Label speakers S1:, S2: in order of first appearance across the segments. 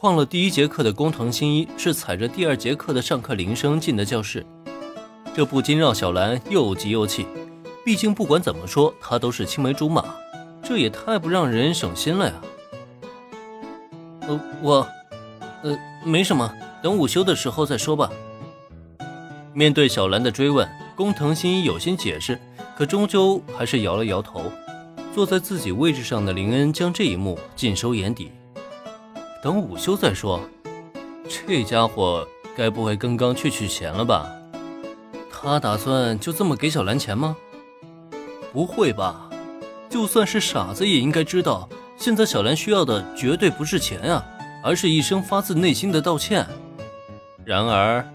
S1: 旷了第一节课的工藤新一是踩着第二节课的上课铃声进的教室，这不禁让小兰又急又气。毕竟不管怎么说，她都是青梅竹马，这也太不让人省心了呀。呃，我，呃，没什么，等午休的时候再说吧。面对小兰的追问，工藤新一有心解释，可终究还是摇了摇头。坐在自己位置上的林恩将这一幕尽收眼底。等午休再说。这家伙该不会刚刚去取钱了吧？他打算就这么给小兰钱吗？不会吧？就算是傻子也应该知道，现在小兰需要的绝对不是钱啊，而是一声发自内心的道歉。然而，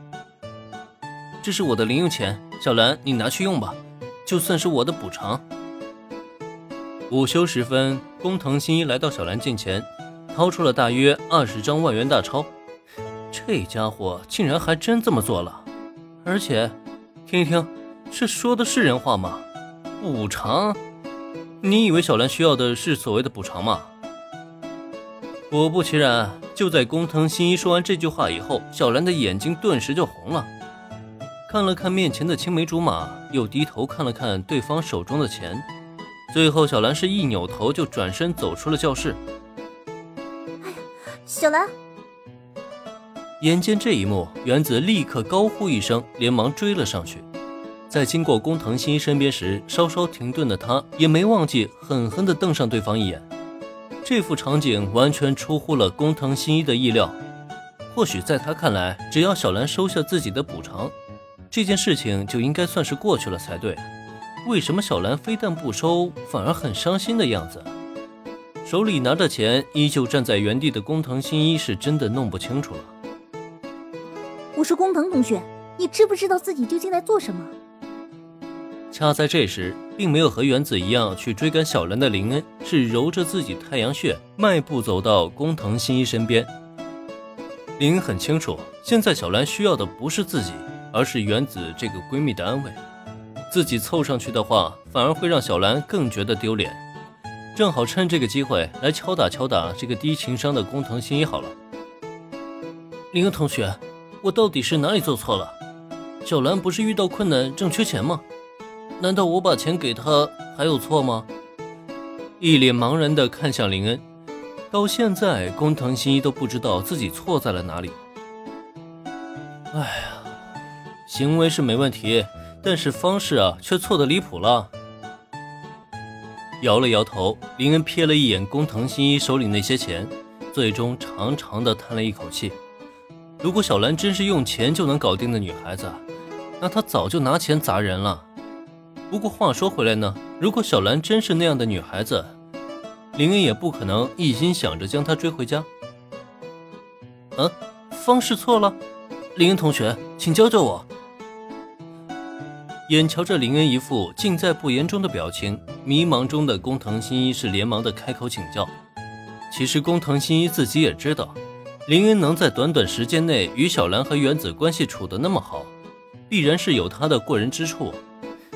S1: 这是我的零用钱，小兰你拿去用吧，就算是我的补偿。午休时分，工藤新一来到小兰近前。掏出了大约二十张万元大钞，这家伙竟然还真这么做了，而且，听一听，这说的是人话吗？补偿？你以为小兰需要的是所谓的补偿吗？果不其然，就在工藤新一说完这句话以后，小兰的眼睛顿时就红了，看了看面前的青梅竹马，又低头看了看对方手中的钱，最后小兰是一扭头就转身走出了教室。
S2: 小兰，
S1: 眼见这一幕，原子立刻高呼一声，连忙追了上去。在经过工藤新一身边时，稍稍停顿的他也没忘记狠狠地瞪上对方一眼。这幅场景完全出乎了工藤新一的意料。或许在他看来，只要小兰收下自己的补偿，这件事情就应该算是过去了才对。为什么小兰非但不收，反而很伤心的样子？手里拿着钱，依旧站在原地的工藤新一是真的弄不清楚了。
S2: 我说工藤同学，你知不知道自己究竟在做什么？
S1: 恰在这时，并没有和原子一样去追赶小兰的林恩，是揉着自己太阳穴，迈步走到工藤新一身边。林恩很清楚，现在小兰需要的不是自己，而是原子这个闺蜜的安慰。自己凑上去的话，反而会让小兰更觉得丢脸。正好趁这个机会来敲打敲打这个低情商的工藤新一好了。林恩同学，我到底是哪里做错了？小兰不是遇到困难正缺钱吗？难道我把钱给她还有错吗？一脸茫然地看向林恩，到现在工藤新一都不知道自己错在了哪里。哎呀，行为是没问题，但是方式啊却错得离谱了。摇了摇头，林恩瞥了一眼工藤新一手里那些钱，最终长长的叹了一口气。如果小兰真是用钱就能搞定的女孩子，那她早就拿钱砸人了。不过话说回来呢，如果小兰真是那样的女孩子，林恩也不可能一心想着将她追回家。嗯，方式错了，林恩同学，请教教我。眼瞧着林恩一副尽在不言中的表情，迷茫中的工藤新一是连忙的开口请教。其实工藤新一自己也知道，林恩能在短短时间内与小兰和原子关系处得那么好，必然是有他的过人之处。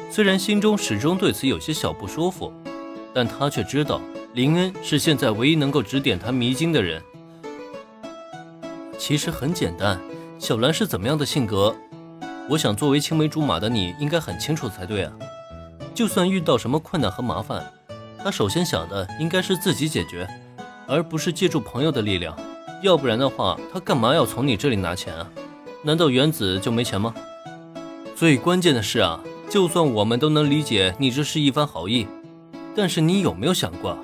S1: 虽然心中始终对此有些小不舒服，但他却知道林恩是现在唯一能够指点他迷津的人。其实很简单，小兰是怎么样的性格？我想，作为青梅竹马的你，应该很清楚才对啊。就算遇到什么困难和麻烦，他首先想的应该是自己解决，而不是借助朋友的力量。要不然的话，他干嘛要从你这里拿钱啊？难道原子就没钱吗？最关键的是啊，就算我们都能理解你这是一番好意，但是你有没有想过，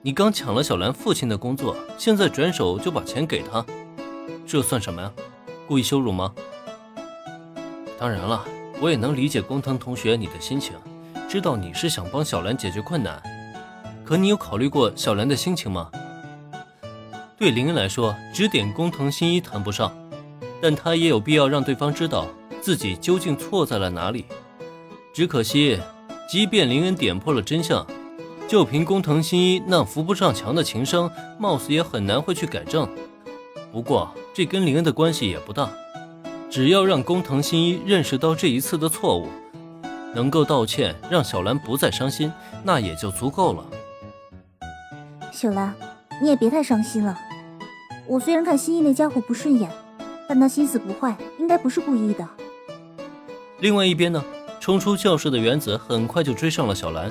S1: 你刚抢了小兰父亲的工作，现在转手就把钱给他，这算什么呀？故意羞辱吗？当然了，我也能理解工藤同学你的心情，知道你是想帮小兰解决困难。可你有考虑过小兰的心情吗？对林恩来说，指点工藤新一谈不上，但他也有必要让对方知道自己究竟错在了哪里。只可惜，即便林恩点破了真相，就凭工藤新一那扶不上墙的情商，貌似也很难会去改正。不过，这跟林恩的关系也不大。只要让工藤新一认识到这一次的错误，能够道歉，让小兰不再伤心，那也就足够了。
S2: 小兰，你也别太伤心了。我虽然看新一那家伙不顺眼，但他心思不坏，应该不是故意的。
S1: 另外一边呢，冲出教室的原子很快就追上了小兰，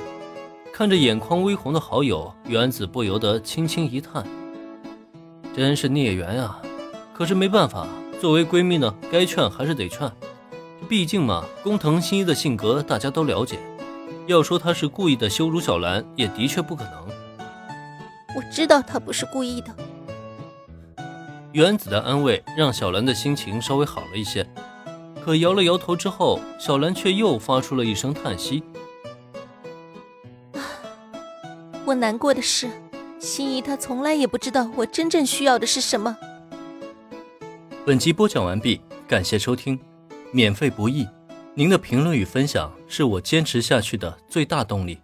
S1: 看着眼眶微红的好友，原子不由得轻轻一叹：“真是孽缘啊！可是没办法，作为闺蜜呢，该劝还是得劝。毕竟嘛，工藤新一的性格大家都了解，要说他是故意的羞辱小兰，也的确不可能。
S3: 我知道他不是故意的。”
S1: 原子的安慰让小兰的心情稍微好了一些。可摇了摇头之后，小兰却又发出了一声叹息。
S3: 我难过的是，心仪她从来也不知道我真正需要的是什么。
S1: 本集播讲完毕，感谢收听，免费不易，您的评论与分享是我坚持下去的最大动力。